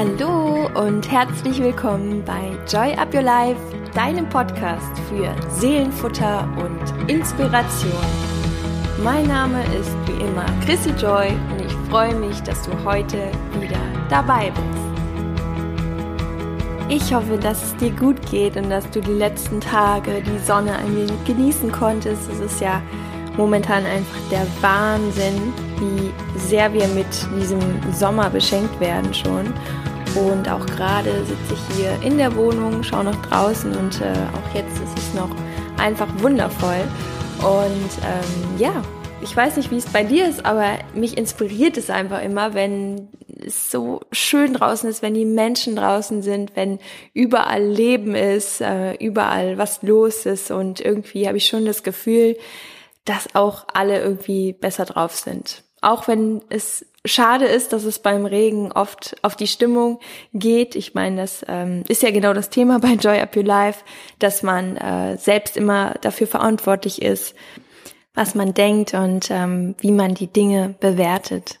Hallo und herzlich willkommen bei Joy Up Your Life, deinem Podcast für Seelenfutter und Inspiration. Mein Name ist wie immer Chrissy Joy und ich freue mich, dass du heute wieder dabei bist. Ich hoffe, dass es dir gut geht und dass du die letzten Tage die Sonne ein wenig genießen konntest. Es ist ja momentan einfach der Wahnsinn, wie sehr wir mit diesem Sommer beschenkt werden schon. Und auch gerade sitze ich hier in der Wohnung, schaue nach draußen und äh, auch jetzt ist es noch einfach wundervoll. Und ähm, ja, ich weiß nicht, wie es bei dir ist, aber mich inspiriert es einfach immer, wenn es so schön draußen ist, wenn die Menschen draußen sind, wenn überall Leben ist, äh, überall was los ist und irgendwie habe ich schon das Gefühl, dass auch alle irgendwie besser drauf sind. Auch wenn es schade ist, dass es beim Regen oft auf die Stimmung geht. Ich meine, das ähm, ist ja genau das Thema bei Joy Up Your Life, dass man äh, selbst immer dafür verantwortlich ist, was man denkt und ähm, wie man die Dinge bewertet.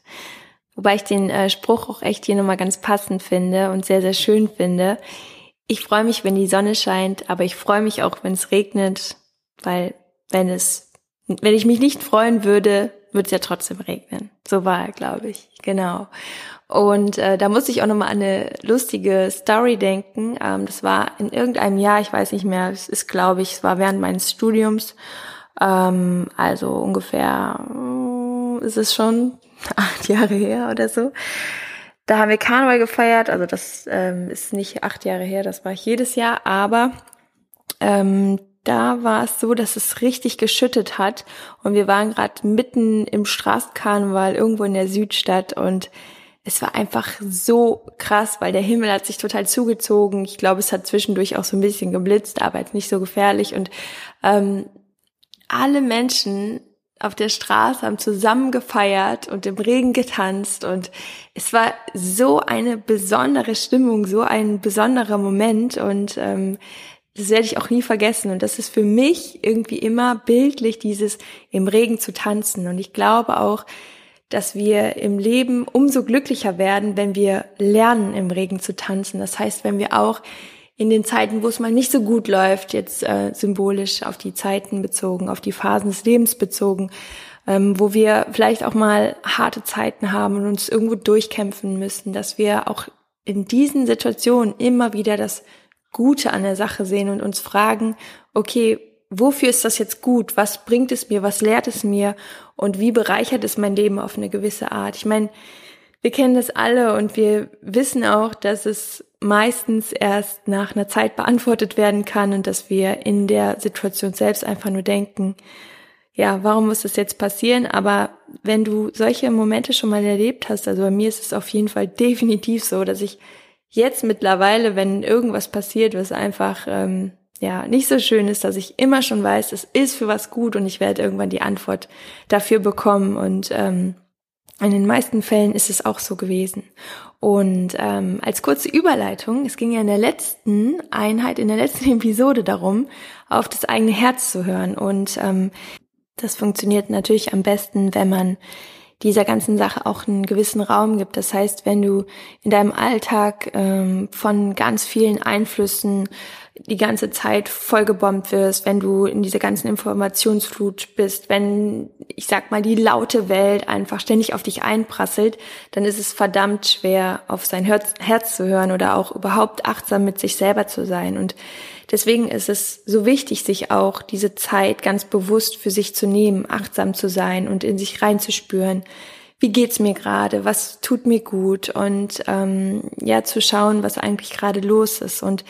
Wobei ich den äh, Spruch auch echt hier nochmal ganz passend finde und sehr, sehr schön finde. Ich freue mich, wenn die Sonne scheint, aber ich freue mich auch, wenn es regnet, weil wenn es, wenn ich mich nicht freuen würde, würde es ja trotzdem regnen. So war er, glaube ich. Genau. Und äh, da musste ich auch nochmal an eine lustige Story denken. Ähm, das war in irgendeinem Jahr, ich weiß nicht mehr, es ist, glaube ich, es war während meines Studiums. Ähm, also ungefähr äh, ist es schon acht Jahre her oder so. Da haben wir Karneval gefeiert, also das ähm, ist nicht acht Jahre her, das war ich jedes Jahr, aber ähm, da war es so, dass es richtig geschüttet hat. Und wir waren gerade mitten im Straßenkarneval irgendwo in der Südstadt. Und es war einfach so krass, weil der Himmel hat sich total zugezogen. Ich glaube, es hat zwischendurch auch so ein bisschen geblitzt, aber jetzt nicht so gefährlich. Und ähm, alle Menschen auf der Straße haben zusammen gefeiert und im Regen getanzt. Und es war so eine besondere Stimmung, so ein besonderer Moment. Und ähm, das werde ich auch nie vergessen. Und das ist für mich irgendwie immer bildlich, dieses im Regen zu tanzen. Und ich glaube auch, dass wir im Leben umso glücklicher werden, wenn wir lernen, im Regen zu tanzen. Das heißt, wenn wir auch in den Zeiten, wo es mal nicht so gut läuft, jetzt äh, symbolisch auf die Zeiten bezogen, auf die Phasen des Lebens bezogen, ähm, wo wir vielleicht auch mal harte Zeiten haben und uns irgendwo durchkämpfen müssen, dass wir auch in diesen Situationen immer wieder das Gute an der Sache sehen und uns fragen, okay, wofür ist das jetzt gut? Was bringt es mir? Was lehrt es mir? Und wie bereichert es mein Leben auf eine gewisse Art? Ich meine, wir kennen das alle und wir wissen auch, dass es meistens erst nach einer Zeit beantwortet werden kann und dass wir in der Situation selbst einfach nur denken, ja, warum muss das jetzt passieren? Aber wenn du solche Momente schon mal erlebt hast, also bei mir ist es auf jeden Fall definitiv so, dass ich jetzt mittlerweile, wenn irgendwas passiert, was einfach ähm, ja nicht so schön ist, dass ich immer schon weiß, es ist für was gut und ich werde irgendwann die Antwort dafür bekommen. Und ähm, in den meisten Fällen ist es auch so gewesen. Und ähm, als kurze Überleitung, es ging ja in der letzten Einheit, in der letzten Episode darum, auf das eigene Herz zu hören. Und ähm, das funktioniert natürlich am besten, wenn man dieser ganzen Sache auch einen gewissen Raum gibt. Das heißt, wenn du in deinem Alltag ähm, von ganz vielen Einflüssen die ganze Zeit vollgebombt wirst, wenn du in dieser ganzen Informationsflut bist, wenn, ich sag mal, die laute Welt einfach ständig auf dich einprasselt, dann ist es verdammt schwer, auf sein Herz, zu hören oder auch überhaupt achtsam mit sich selber zu sein. Und Deswegen ist es so wichtig, sich auch diese Zeit ganz bewusst für sich zu nehmen, achtsam zu sein und in sich reinzuspüren. Wie geht's mir gerade? Was tut mir gut? Und ähm, ja, zu schauen, was eigentlich gerade los ist. Und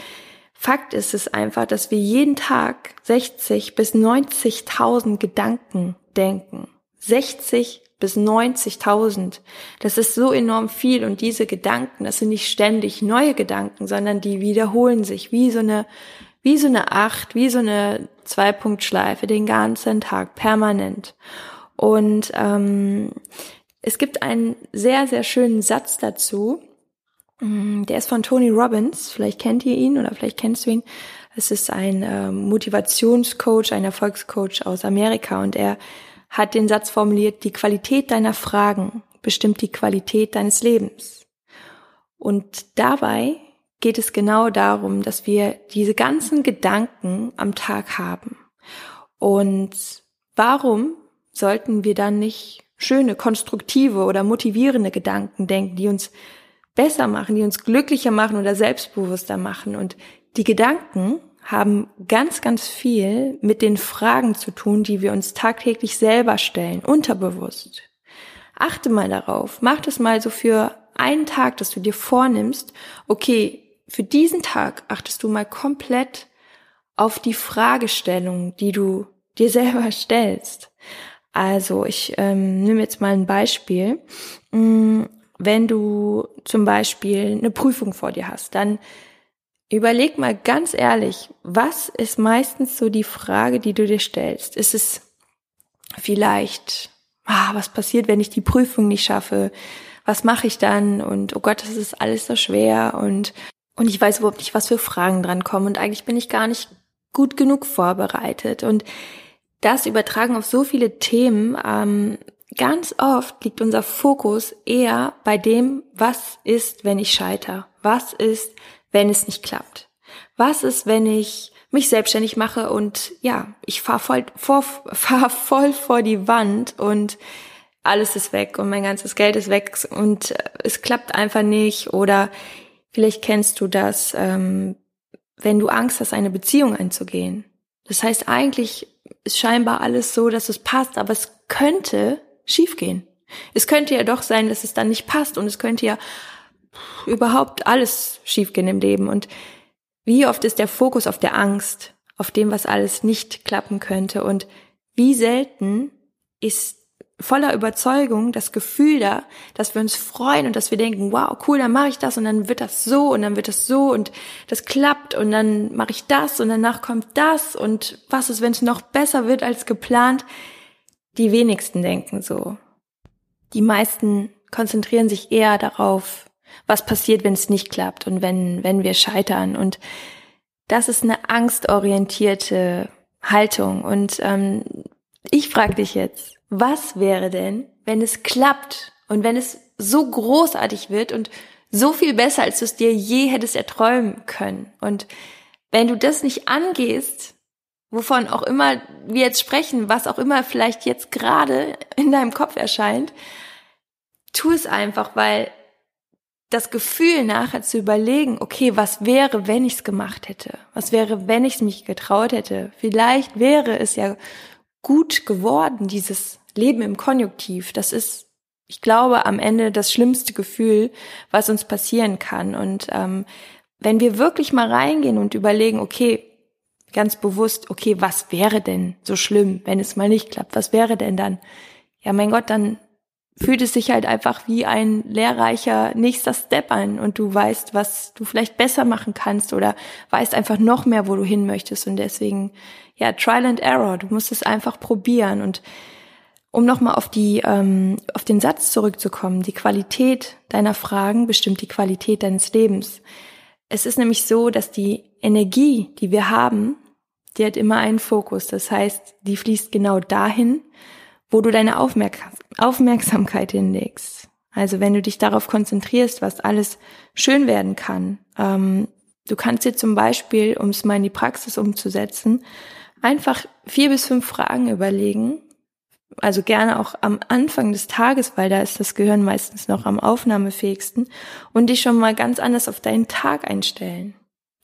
Fakt ist es einfach, dass wir jeden Tag 60 bis 90.000 Gedanken denken. 60 bis 90.000. Das ist so enorm viel und diese Gedanken, das sind nicht ständig neue Gedanken, sondern die wiederholen sich wie so eine wie so eine Acht, wie so eine Zwei-Punkt-Schleife den ganzen Tag permanent. Und ähm, es gibt einen sehr, sehr schönen Satz dazu. Mm, der ist von Tony Robbins. Vielleicht kennt ihr ihn oder vielleicht kennst du ihn. Es ist ein äh, Motivationscoach, ein Erfolgscoach aus Amerika und er hat den Satz formuliert, die Qualität deiner Fragen bestimmt die Qualität deines Lebens. Und dabei geht es genau darum, dass wir diese ganzen Gedanken am Tag haben. Und warum sollten wir dann nicht schöne, konstruktive oder motivierende Gedanken denken, die uns besser machen, die uns glücklicher machen oder selbstbewusster machen? Und die Gedanken haben ganz, ganz viel mit den Fragen zu tun, die wir uns tagtäglich selber stellen, unterbewusst. Achte mal darauf, mach das mal so für einen Tag, dass du dir vornimmst, okay, für diesen Tag achtest du mal komplett auf die Fragestellung, die du dir selber stellst. Also ich ähm, nehme jetzt mal ein Beispiel. Wenn du zum Beispiel eine Prüfung vor dir hast, dann überleg mal ganz ehrlich, was ist meistens so die Frage, die du dir stellst? Ist es vielleicht, ah, was passiert, wenn ich die Prüfung nicht schaffe? Was mache ich dann? Und oh Gott, das ist alles so schwer und und ich weiß überhaupt nicht, was für Fragen dran kommen und eigentlich bin ich gar nicht gut genug vorbereitet. Und das übertragen auf so viele Themen. Ähm, ganz oft liegt unser Fokus eher bei dem, was ist, wenn ich scheiter? Was ist, wenn es nicht klappt? Was ist, wenn ich mich selbstständig mache und ja, ich fahr voll, vor, fahr voll vor die Wand und alles ist weg und mein ganzes Geld ist weg und es klappt einfach nicht oder Vielleicht kennst du das, ähm, wenn du Angst hast, eine Beziehung einzugehen. Das heißt, eigentlich ist scheinbar alles so, dass es passt, aber es könnte schiefgehen. Es könnte ja doch sein, dass es dann nicht passt und es könnte ja überhaupt alles schiefgehen im Leben. Und wie oft ist der Fokus auf der Angst, auf dem, was alles nicht klappen könnte und wie selten ist voller Überzeugung das Gefühl da, dass wir uns freuen und dass wir denken, wow, cool, dann mache ich das und dann wird das so und dann wird das so und das klappt und dann mache ich das und danach kommt das und was ist, wenn es noch besser wird als geplant? Die wenigsten denken so. Die meisten konzentrieren sich eher darauf, was passiert, wenn es nicht klappt und wenn, wenn wir scheitern. Und das ist eine angstorientierte Haltung. Und ähm, ich frage dich jetzt, was wäre denn, wenn es klappt und wenn es so großartig wird und so viel besser, als du es dir je hättest erträumen können? Und wenn du das nicht angehst, wovon auch immer wir jetzt sprechen, was auch immer vielleicht jetzt gerade in deinem Kopf erscheint, tu es einfach, weil das Gefühl nachher zu überlegen, okay, was wäre, wenn ich es gemacht hätte? Was wäre, wenn ich es mich getraut hätte? Vielleicht wäre es ja gut geworden, dieses Leben im Konjunktiv, das ist, ich glaube, am Ende das schlimmste Gefühl, was uns passieren kann. Und ähm, wenn wir wirklich mal reingehen und überlegen, okay, ganz bewusst, okay, was wäre denn so schlimm, wenn es mal nicht klappt? Was wäre denn dann? Ja, mein Gott, dann fühlt es sich halt einfach wie ein lehrreicher nächster Step an und du weißt, was du vielleicht besser machen kannst oder weißt einfach noch mehr, wo du hin möchtest und deswegen, ja, Trial and Error, du musst es einfach probieren und um nochmal auf die, ähm, auf den Satz zurückzukommen, die Qualität deiner Fragen bestimmt die Qualität deines Lebens. Es ist nämlich so, dass die Energie, die wir haben, die hat immer einen Fokus. Das heißt, die fließt genau dahin, wo du deine Aufmerk Aufmerksamkeit hinlegst. Also wenn du dich darauf konzentrierst, was alles schön werden kann. Ähm, du kannst dir zum Beispiel, um es mal in die Praxis umzusetzen, einfach vier bis fünf Fragen überlegen, also gerne auch am Anfang des Tages, weil da ist das Gehirn meistens noch am aufnahmefähigsten und dich schon mal ganz anders auf deinen Tag einstellen.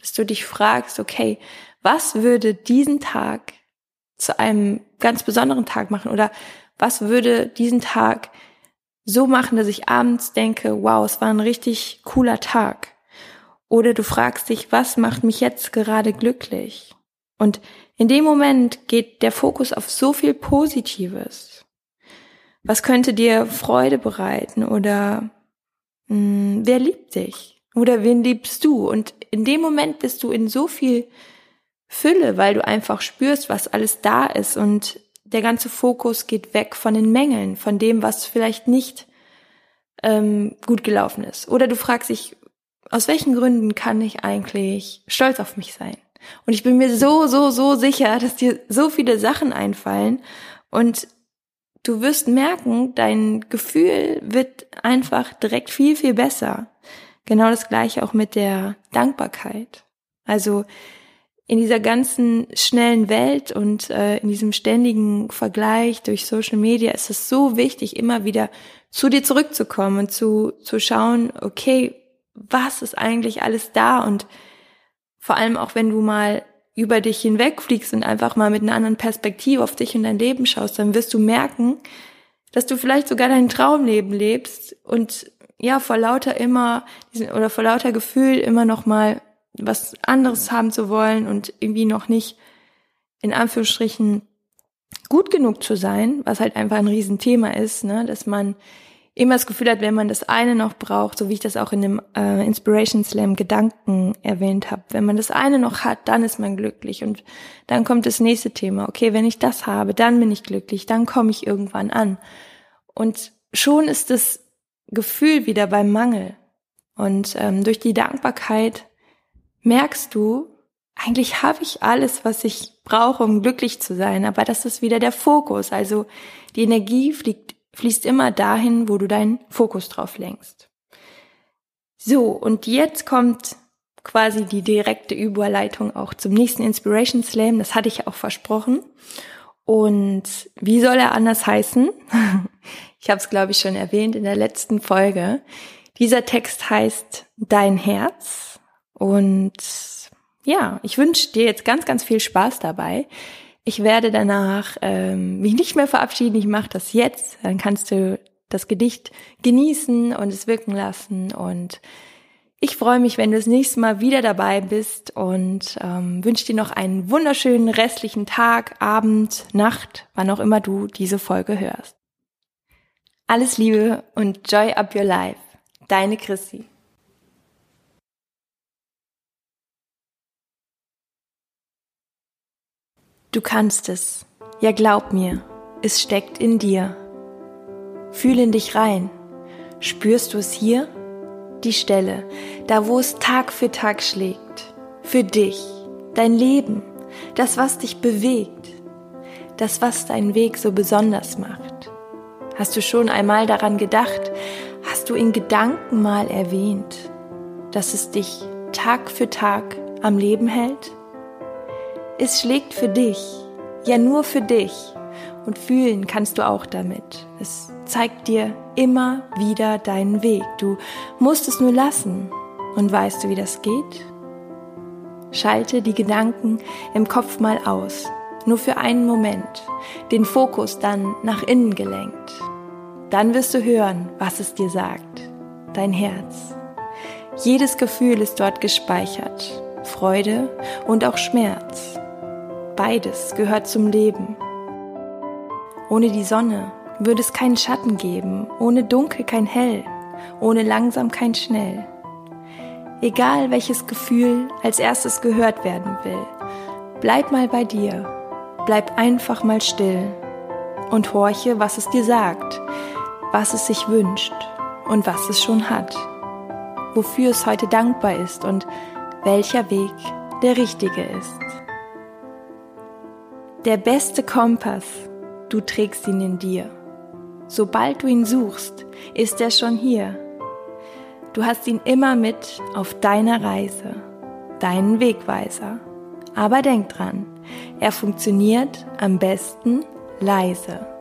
Dass du dich fragst, okay, was würde diesen Tag zu einem ganz besonderen Tag machen oder was würde diesen Tag so machen, dass ich abends denke, wow, es war ein richtig cooler Tag. Oder du fragst dich, was macht mich jetzt gerade glücklich? Und in dem Moment geht der Fokus auf so viel Positives. Was könnte dir Freude bereiten oder mh, hm, wer liebt dich oder wen liebst du? Und in dem Moment bist du in so viel Fülle, weil du einfach spürst, was alles da ist und der ganze Fokus geht weg von den Mängeln, von dem, was vielleicht nicht ähm, gut gelaufen ist. Oder du fragst dich, aus welchen Gründen kann ich eigentlich stolz auf mich sein? Und ich bin mir so, so, so sicher, dass dir so viele Sachen einfallen und du wirst merken, dein Gefühl wird einfach direkt viel, viel besser. Genau das gleiche auch mit der Dankbarkeit. Also in dieser ganzen schnellen Welt und äh, in diesem ständigen Vergleich durch Social Media ist es so wichtig, immer wieder zu dir zurückzukommen und zu, zu schauen, okay, was ist eigentlich alles da und vor allem auch wenn du mal über dich hinwegfliegst und einfach mal mit einer anderen Perspektive auf dich und dein Leben schaust, dann wirst du merken, dass du vielleicht sogar dein Traumleben lebst und ja, vor lauter immer, oder vor lauter Gefühl immer noch mal was anderes haben zu wollen und irgendwie noch nicht in Anführungsstrichen gut genug zu sein, was halt einfach ein Riesenthema ist, ne, dass man immer das Gefühl hat, wenn man das eine noch braucht, so wie ich das auch in dem äh, Inspiration Slam Gedanken erwähnt habe, wenn man das eine noch hat, dann ist man glücklich und dann kommt das nächste Thema. Okay, wenn ich das habe, dann bin ich glücklich, dann komme ich irgendwann an. Und schon ist das Gefühl wieder beim Mangel. Und ähm, durch die Dankbarkeit merkst du, eigentlich habe ich alles, was ich brauche, um glücklich zu sein, aber das ist wieder der Fokus. Also die Energie fliegt fließt immer dahin, wo du deinen Fokus drauf lenkst. So, und jetzt kommt quasi die direkte Überleitung auch zum nächsten Inspiration Slam. Das hatte ich auch versprochen. Und wie soll er anders heißen? Ich habe es, glaube ich, schon erwähnt in der letzten Folge. Dieser Text heißt Dein Herz. Und ja, ich wünsche dir jetzt ganz, ganz viel Spaß dabei. Ich werde danach ähm, mich nicht mehr verabschieden. Ich mache das jetzt. Dann kannst du das Gedicht genießen und es wirken lassen. Und ich freue mich, wenn du das nächste Mal wieder dabei bist und ähm, wünsche dir noch einen wunderschönen restlichen Tag, Abend, Nacht, wann auch immer du diese Folge hörst. Alles Liebe und Joy Up Your Life. Deine Chrissy. Du kannst es. Ja, glaub mir, es steckt in dir. Fühl in dich rein. Spürst du es hier? Die Stelle, da wo es Tag für Tag schlägt. Für dich, dein Leben, das, was dich bewegt, das, was deinen Weg so besonders macht. Hast du schon einmal daran gedacht? Hast du in Gedanken mal erwähnt, dass es dich Tag für Tag am Leben hält? Es schlägt für dich, ja nur für dich. Und fühlen kannst du auch damit. Es zeigt dir immer wieder deinen Weg. Du musst es nur lassen. Und weißt du, wie das geht? Schalte die Gedanken im Kopf mal aus. Nur für einen Moment. Den Fokus dann nach innen gelenkt. Dann wirst du hören, was es dir sagt. Dein Herz. Jedes Gefühl ist dort gespeichert. Freude und auch Schmerz. Beides gehört zum Leben. Ohne die Sonne würde es keinen Schatten geben, ohne Dunkel kein Hell, ohne langsam kein Schnell. Egal welches Gefühl als erstes gehört werden will, bleib mal bei dir, bleib einfach mal still und horche, was es dir sagt, was es sich wünscht und was es schon hat, wofür es heute dankbar ist und welcher Weg der richtige ist. Der beste Kompass, du trägst ihn in dir. Sobald du ihn suchst, ist er schon hier. Du hast ihn immer mit auf deiner Reise, deinen Wegweiser. Aber denk dran, er funktioniert am besten leise.